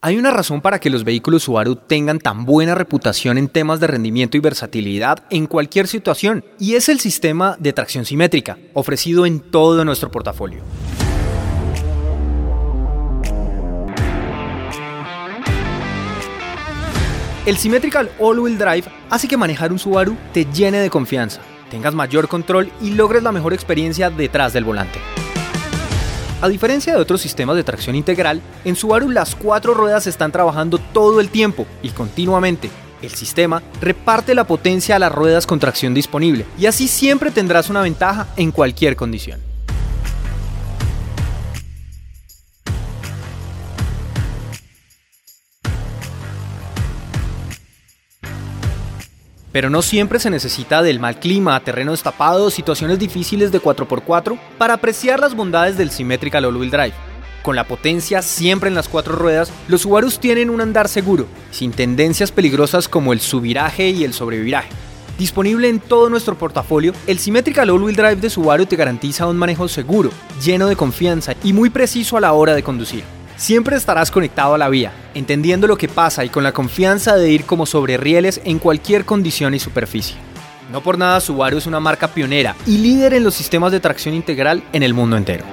Hay una razón para que los vehículos Subaru tengan tan buena reputación en temas de rendimiento y versatilidad en cualquier situación, y es el sistema de tracción simétrica, ofrecido en todo nuestro portafolio. El Symmetrical All-Wheel Drive hace que manejar un Subaru te llene de confianza, tengas mayor control y logres la mejor experiencia detrás del volante. A diferencia de otros sistemas de tracción integral, en Subaru las cuatro ruedas están trabajando todo el tiempo y continuamente. El sistema reparte la potencia a las ruedas con tracción disponible y así siempre tendrás una ventaja en cualquier condición. Pero no siempre se necesita del mal clima, terreno destapado, situaciones difíciles de 4x4 para apreciar las bondades del Symmetrical All-Wheel Drive. Con la potencia siempre en las cuatro ruedas, los Subarus tienen un andar seguro, sin tendencias peligrosas como el subviraje y el sobreviraje. Disponible en todo nuestro portafolio, el Symmetrical All-Wheel Drive de Subaru te garantiza un manejo seguro, lleno de confianza y muy preciso a la hora de conducir. Siempre estarás conectado a la vía, entendiendo lo que pasa y con la confianza de ir como sobre rieles en cualquier condición y superficie. No por nada Subaru es una marca pionera y líder en los sistemas de tracción integral en el mundo entero.